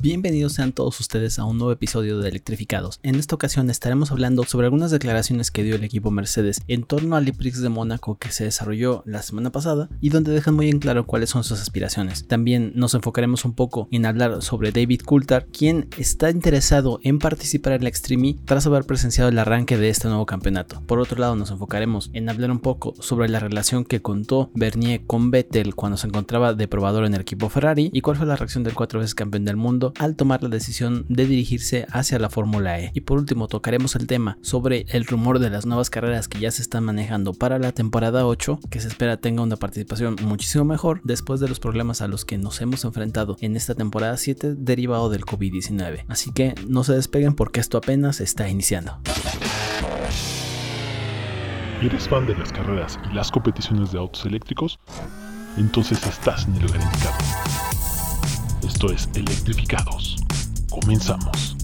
Bienvenidos sean todos ustedes a un nuevo episodio de Electrificados. En esta ocasión estaremos hablando sobre algunas declaraciones que dio el equipo Mercedes en torno al IPRIX de Mónaco que se desarrolló la semana pasada y donde dejan muy en claro cuáles son sus aspiraciones. También nos enfocaremos un poco en hablar sobre David Coulthard, quien está interesado en participar en la Extreme tras haber presenciado el arranque de este nuevo campeonato. Por otro lado, nos enfocaremos en hablar un poco sobre la relación que contó Bernier con Vettel cuando se encontraba de probador en el equipo Ferrari y cuál fue la reacción del cuatro veces campeón del mundo al tomar la decisión de dirigirse hacia la Fórmula E. Y por último tocaremos el tema sobre el rumor de las nuevas carreras que ya se están manejando para la temporada 8, que se espera tenga una participación muchísimo mejor después de los problemas a los que nos hemos enfrentado en esta temporada 7 derivado del COVID-19. Así que no se despeguen porque esto apenas está iniciando. ¿Eres fan de las carreras y las competiciones de autos eléctricos? Entonces estás en el lugar indicado esto es Electrificados. Comenzamos.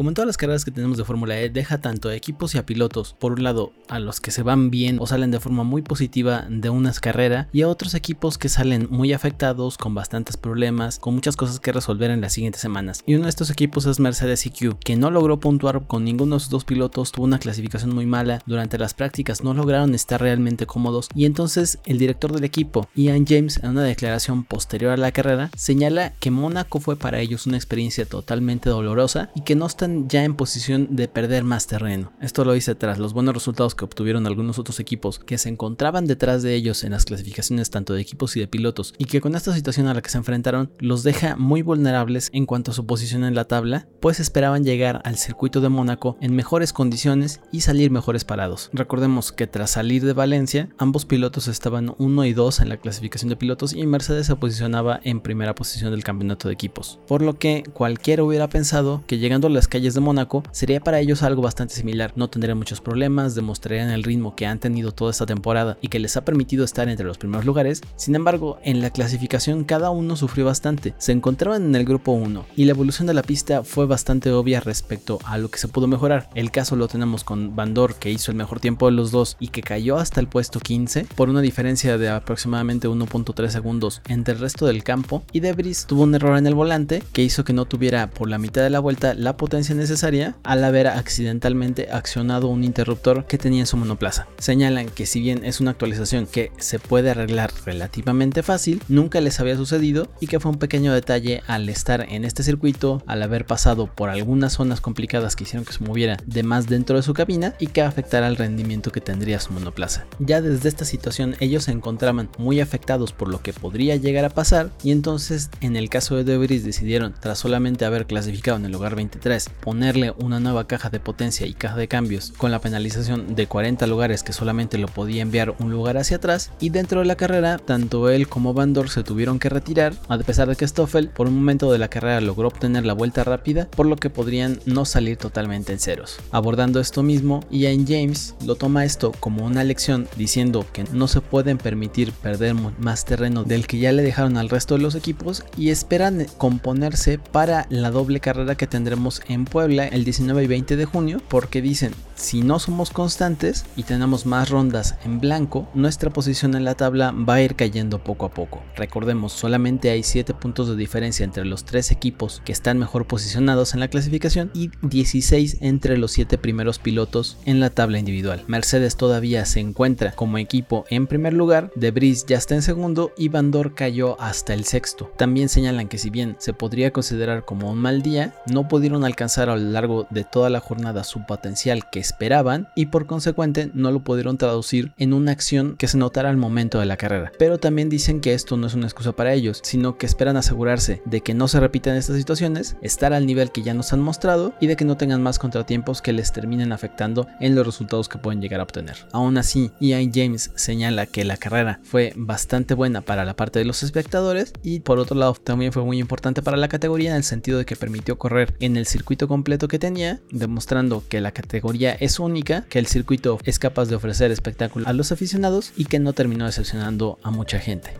Como en todas las carreras que tenemos de Fórmula E, deja tanto a equipos y a pilotos, por un lado, a los que se van bien o salen de forma muy positiva de unas carreras, y a otros equipos que salen muy afectados, con bastantes problemas, con muchas cosas que resolver en las siguientes semanas. Y uno de estos equipos es Mercedes EQ, que no logró puntuar con ninguno de sus dos pilotos, tuvo una clasificación muy mala, durante las prácticas no lograron estar realmente cómodos, y entonces el director del equipo, Ian James, en una declaración posterior a la carrera, señala que Mónaco fue para ellos una experiencia totalmente dolorosa y que no están ya en posición de perder más terreno. Esto lo hice tras los buenos resultados que obtuvieron algunos otros equipos que se encontraban detrás de ellos en las clasificaciones tanto de equipos y de pilotos y que con esta situación a la que se enfrentaron los deja muy vulnerables en cuanto a su posición en la tabla, pues esperaban llegar al circuito de Mónaco en mejores condiciones y salir mejores parados. Recordemos que tras salir de Valencia, ambos pilotos estaban 1 y 2 en la clasificación de pilotos y Mercedes se posicionaba en primera posición del campeonato de equipos. Por lo que cualquiera hubiera pensado que llegando a las calles de Mónaco, sería para ellos algo bastante similar. No tendrían muchos problemas, demostrarían el ritmo que han tenido toda esta temporada y que les ha permitido estar entre los primeros lugares. Sin embargo, en la clasificación cada uno sufrió bastante. Se encontraban en el grupo 1 y la evolución de la pista fue bastante obvia respecto a lo que se pudo mejorar. El caso lo tenemos con Bandor que hizo el mejor tiempo de los dos y que cayó hasta el puesto 15 por una diferencia de aproximadamente 1.3 segundos entre el resto del campo y Debris tuvo un error en el volante que hizo que no tuviera por la mitad de la vuelta la potencia necesaria al haber accidentalmente accionado un interruptor que tenía en su monoplaza. Señalan que si bien es una actualización que se puede arreglar relativamente fácil, nunca les había sucedido y que fue un pequeño detalle al estar en este circuito, al haber pasado por algunas zonas complicadas que hicieron que se moviera de más dentro de su cabina y que afectara el rendimiento que tendría su monoplaza. Ya desde esta situación ellos se encontraban muy afectados por lo que podría llegar a pasar y entonces en el caso de Debris decidieron tras solamente haber clasificado en el lugar 23 ponerle una nueva caja de potencia y caja de cambios con la penalización de 40 lugares que solamente lo podía enviar un lugar hacia atrás y dentro de la carrera tanto él como Bandor se tuvieron que retirar a pesar de que Stoffel por un momento de la carrera logró obtener la vuelta rápida por lo que podrían no salir totalmente en ceros. Abordando esto mismo, Ian James lo toma esto como una lección diciendo que no se pueden permitir perder más terreno del que ya le dejaron al resto de los equipos y esperan componerse para la doble carrera que tendremos en Puebla el 19 y 20 de junio porque dicen si no somos constantes y tenemos más rondas en blanco, nuestra posición en la tabla va a ir cayendo poco a poco. Recordemos, solamente hay 7 puntos de diferencia entre los 3 equipos que están mejor posicionados en la clasificación y 16 entre los 7 primeros pilotos en la tabla individual. Mercedes todavía se encuentra como equipo en primer lugar, Debris ya está en segundo y Bandor cayó hasta el sexto. También señalan que si bien se podría considerar como un mal día, no pudieron alcanzar a lo largo de toda la jornada su potencial que esperaban y por consecuente no lo pudieron traducir en una acción que se notara al momento de la carrera. Pero también dicen que esto no es una excusa para ellos, sino que esperan asegurarse de que no se repitan estas situaciones, estar al nivel que ya nos han mostrado y de que no tengan más contratiempos que les terminen afectando en los resultados que pueden llegar a obtener. Aún así, Ian James señala que la carrera fue bastante buena para la parte de los espectadores y por otro lado también fue muy importante para la categoría en el sentido de que permitió correr en el circuito completo que tenía, demostrando que la categoría es única, que el circuito es capaz de ofrecer espectáculo a los aficionados y que no terminó decepcionando a mucha gente.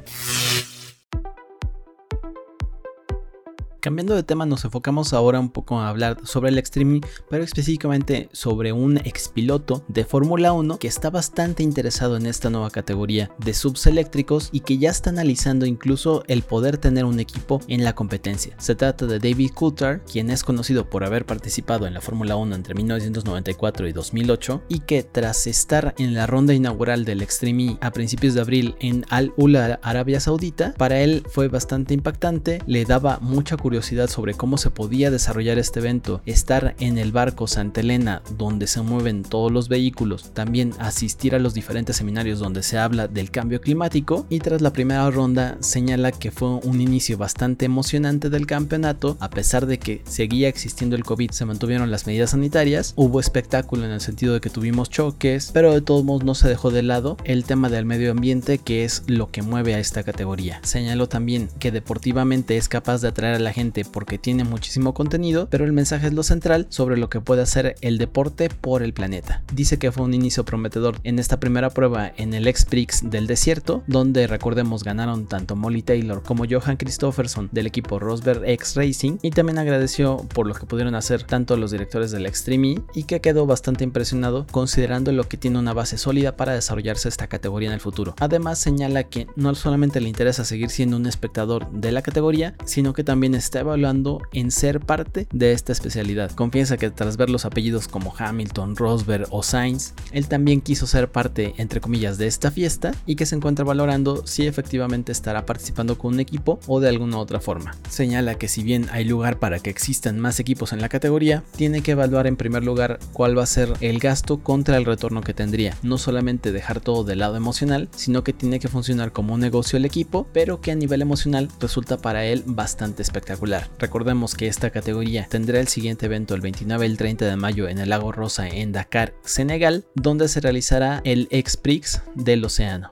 Cambiando de tema nos enfocamos ahora un poco a hablar sobre el streaming, pero específicamente sobre un expiloto de Fórmula 1 que está bastante interesado en esta nueva categoría de subs eléctricos y que ya está analizando incluso el poder tener un equipo en la competencia. Se trata de David Coulthard, quien es conocido por haber participado en la Fórmula 1 entre 1994 y 2008 y que tras estar en la ronda inaugural del Extreme a principios de abril en Al Ula, Arabia Saudita, para él fue bastante impactante, le daba mucha curiosidad curiosidad sobre cómo se podía desarrollar este evento, estar en el barco Santa Elena donde se mueven todos los vehículos, también asistir a los diferentes seminarios donde se habla del cambio climático y tras la primera ronda señala que fue un inicio bastante emocionante del campeonato, a pesar de que seguía existiendo el COVID, se mantuvieron las medidas sanitarias, hubo espectáculo en el sentido de que tuvimos choques, pero de todos modos no se dejó de lado el tema del medio ambiente que es lo que mueve a esta categoría. Señaló también que deportivamente es capaz de atraer a la gente porque tiene muchísimo contenido, pero el mensaje es lo central sobre lo que puede hacer el deporte por el planeta. Dice que fue un inicio prometedor en esta primera prueba en el X-Prix del desierto, donde recordemos ganaron tanto Molly Taylor como Johan Christofferson del equipo Rosberg X Racing y también agradeció por lo que pudieron hacer tanto los directores del Extreme y que quedó bastante impresionado considerando lo que tiene una base sólida para desarrollarse esta categoría en el futuro. Además señala que no solamente le interesa seguir siendo un espectador de la categoría, sino que también es está evaluando en ser parte de esta especialidad. Confiesa que tras ver los apellidos como Hamilton, Rosberg o Sainz, él también quiso ser parte, entre comillas, de esta fiesta y que se encuentra valorando si efectivamente estará participando con un equipo o de alguna otra forma. Señala que si bien hay lugar para que existan más equipos en la categoría, tiene que evaluar en primer lugar cuál va a ser el gasto contra el retorno que tendría. No solamente dejar todo del lado emocional, sino que tiene que funcionar como un negocio el equipo, pero que a nivel emocional resulta para él bastante espectacular. Recordemos que esta categoría tendrá el siguiente evento el 29 y el 30 de mayo en el Lago Rosa en Dakar, Senegal, donde se realizará el X-Prix del Océano.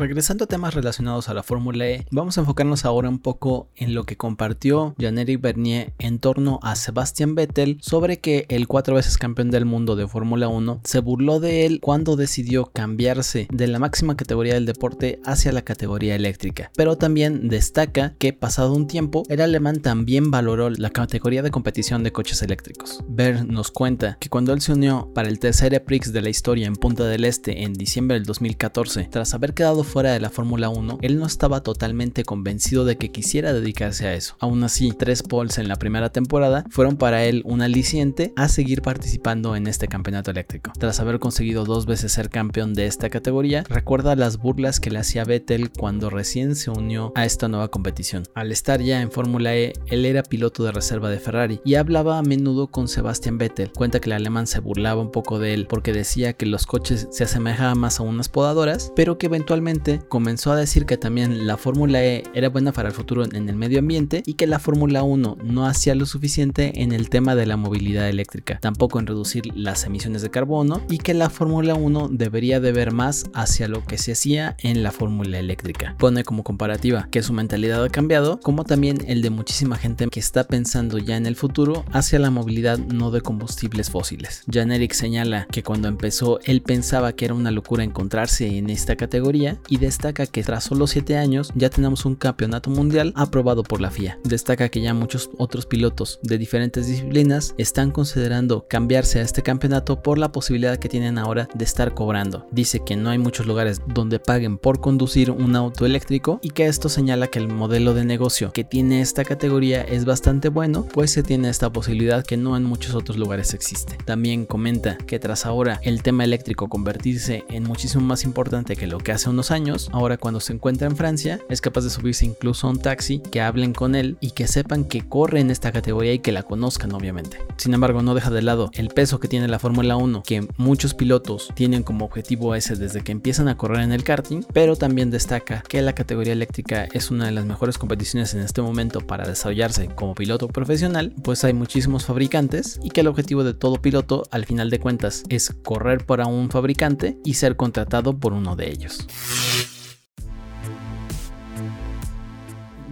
Regresando a temas relacionados a la Fórmula E, vamos a enfocarnos ahora un poco en lo que compartió Jean-Éric Bernier en torno a Sebastian Vettel sobre que el cuatro veces campeón del mundo de Fórmula 1 se burló de él cuando decidió cambiarse de la máxima categoría del deporte hacia la categoría eléctrica. Pero también destaca que pasado un tiempo el alemán también valoró la categoría de competición de coches eléctricos. Ber nos cuenta que cuando él se unió para el tercer Prix de la historia en Punta del Este en diciembre del 2014, tras haber quedado fuera de la Fórmula 1, él no estaba totalmente convencido de que quisiera dedicarse a eso. Aún así, tres poles en la primera temporada fueron para él un aliciente a seguir participando en este campeonato eléctrico. Tras haber conseguido dos veces ser campeón de esta categoría, recuerda las burlas que le hacía Vettel cuando recién se unió a esta nueva competición. Al estar ya en Fórmula E, él era piloto de reserva de Ferrari y hablaba a menudo con Sebastian Vettel. Cuenta que el alemán se burlaba un poco de él porque decía que los coches se asemejaban más a unas podadoras, pero que eventualmente comenzó a decir que también la Fórmula E era buena para el futuro en el medio ambiente y que la Fórmula 1 no hacía lo suficiente en el tema de la movilidad eléctrica, tampoco en reducir las emisiones de carbono y que la Fórmula 1 debería de ver más hacia lo que se hacía en la Fórmula eléctrica. Pone como comparativa que su mentalidad ha cambiado, como también el de muchísima gente que está pensando ya en el futuro hacia la movilidad no de combustibles fósiles. Jan Eric señala que cuando empezó él pensaba que era una locura encontrarse en esta categoría y destaca que tras solo 7 años ya tenemos un campeonato mundial aprobado por la FIA. Destaca que ya muchos otros pilotos de diferentes disciplinas están considerando cambiarse a este campeonato por la posibilidad que tienen ahora de estar cobrando. Dice que no hay muchos lugares donde paguen por conducir un auto eléctrico y que esto señala que el modelo de negocio que tiene esta categoría es bastante bueno, pues se tiene esta posibilidad que no en muchos otros lugares existe. También comenta que tras ahora el tema eléctrico convertirse en muchísimo más importante que lo que hace unos años, ahora cuando se encuentra en Francia, es capaz de subirse incluso a un taxi, que hablen con él y que sepan que corre en esta categoría y que la conozcan obviamente. Sin embargo, no deja de lado el peso que tiene la Fórmula 1, que muchos pilotos tienen como objetivo ese desde que empiezan a correr en el karting, pero también destaca que la categoría eléctrica es una de las mejores competiciones en este momento para desarrollarse como piloto profesional, pues hay muchísimos fabricantes y que el objetivo de todo piloto al final de cuentas es correr para un fabricante y ser contratado por uno de ellos. Thank you.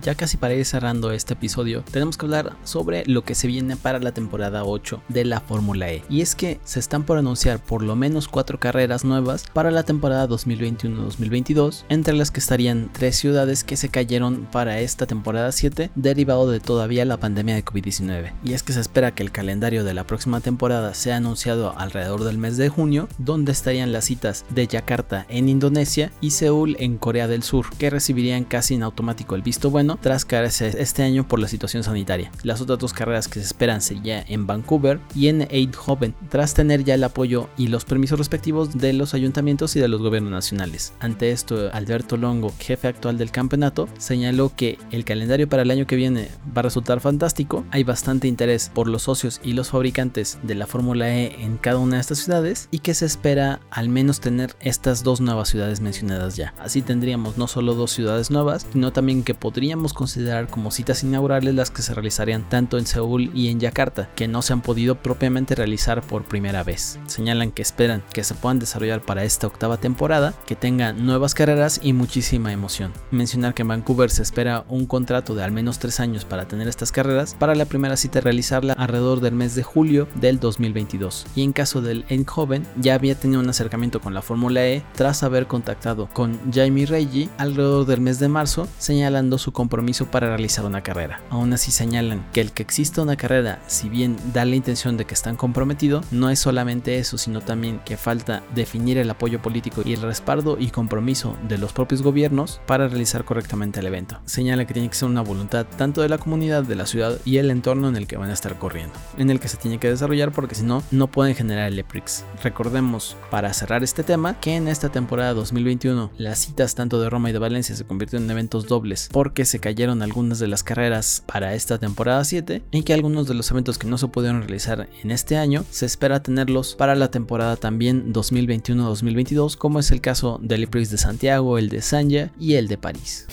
Ya casi para ir cerrando este episodio, tenemos que hablar sobre lo que se viene para la temporada 8 de la Fórmula E. Y es que se están por anunciar por lo menos cuatro carreras nuevas para la temporada 2021-2022, entre las que estarían tres ciudades que se cayeron para esta temporada 7, derivado de todavía la pandemia de COVID-19. Y es que se espera que el calendario de la próxima temporada sea anunciado alrededor del mes de junio, donde estarían las citas de Yakarta en Indonesia y Seúl en Corea del Sur, que recibirían casi en automático el visto bueno tras caerse este año por la situación sanitaria. Las otras dos carreras que se esperan serían en Vancouver y en Eindhoven, tras tener ya el apoyo y los permisos respectivos de los ayuntamientos y de los gobiernos nacionales. Ante esto, Alberto Longo, jefe actual del campeonato, señaló que el calendario para el año que viene va a resultar fantástico, hay bastante interés por los socios y los fabricantes de la Fórmula E en cada una de estas ciudades y que se espera al menos tener estas dos nuevas ciudades mencionadas ya. Así tendríamos no solo dos ciudades nuevas, sino también que podríamos considerar como citas inaugurales las que se realizarían tanto en Seúl y en Yakarta, que no se han podido propiamente realizar por primera vez. Señalan que esperan que se puedan desarrollar para esta octava temporada, que tengan nuevas carreras y muchísima emoción. Mencionar que en Vancouver se espera un contrato de al menos tres años para tener estas carreras, para la primera cita realizarla alrededor del mes de julio del 2022. Y en caso del Eindhoven, ya había tenido un acercamiento con la Fórmula E tras haber contactado con Jamie Reggie alrededor del mes de marzo, señalando su compromiso para realizar una carrera. Aún así señalan que el que exista una carrera, si bien da la intención de que están comprometidos, no es solamente eso, sino también que falta definir el apoyo político y el respaldo y compromiso de los propios gobiernos para realizar correctamente el evento. Señala que tiene que ser una voluntad tanto de la comunidad, de la ciudad y el entorno en el que van a estar corriendo, en el que se tiene que desarrollar porque si no, no pueden generar el EPRIX. Recordemos, para cerrar este tema, que en esta temporada 2021 las citas tanto de Roma y de Valencia se convirtieron en eventos dobles porque se cayeron algunas de las carreras para esta temporada 7 y que algunos de los eventos que no se pudieron realizar en este año se espera tenerlos para la temporada también 2021-2022 como es el caso del EPRIX de Santiago, el de Sanya y el de París.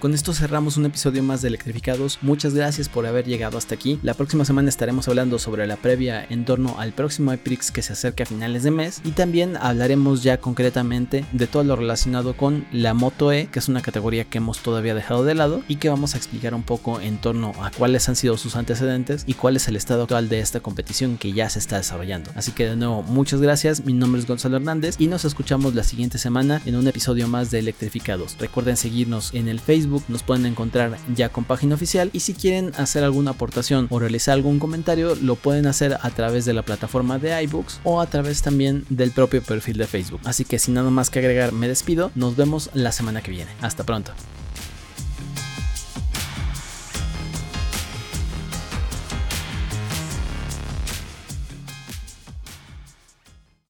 Con esto cerramos un episodio más de Electrificados. Muchas gracias por haber llegado hasta aquí. La próxima semana estaremos hablando sobre la previa en torno al próximo EPRIX que se acerca a finales de mes y también hablaremos ya concretamente de todo lo relacionado con la Moto E, que es una categoría que hemos todavía dejado de lado y que vamos a explicar un poco en torno a cuáles han sido sus antecedentes y cuál es el estado actual de esta competición que ya se está desarrollando. Así que de nuevo, muchas gracias. Mi nombre es Gonzalo Hernández y nos escuchamos la siguiente semana en un episodio más de Electrificados. Recuerden seguirnos en el Nos pueden encontrar ya con página oficial y si quieren hacer alguna aportación o realizar algún comentario lo pueden hacer a través de la plataforma de iBooks o a través también del propio perfil de Facebook. Así que sin nada más que agregar me despido, nos vemos la semana que viene. Hasta pronto.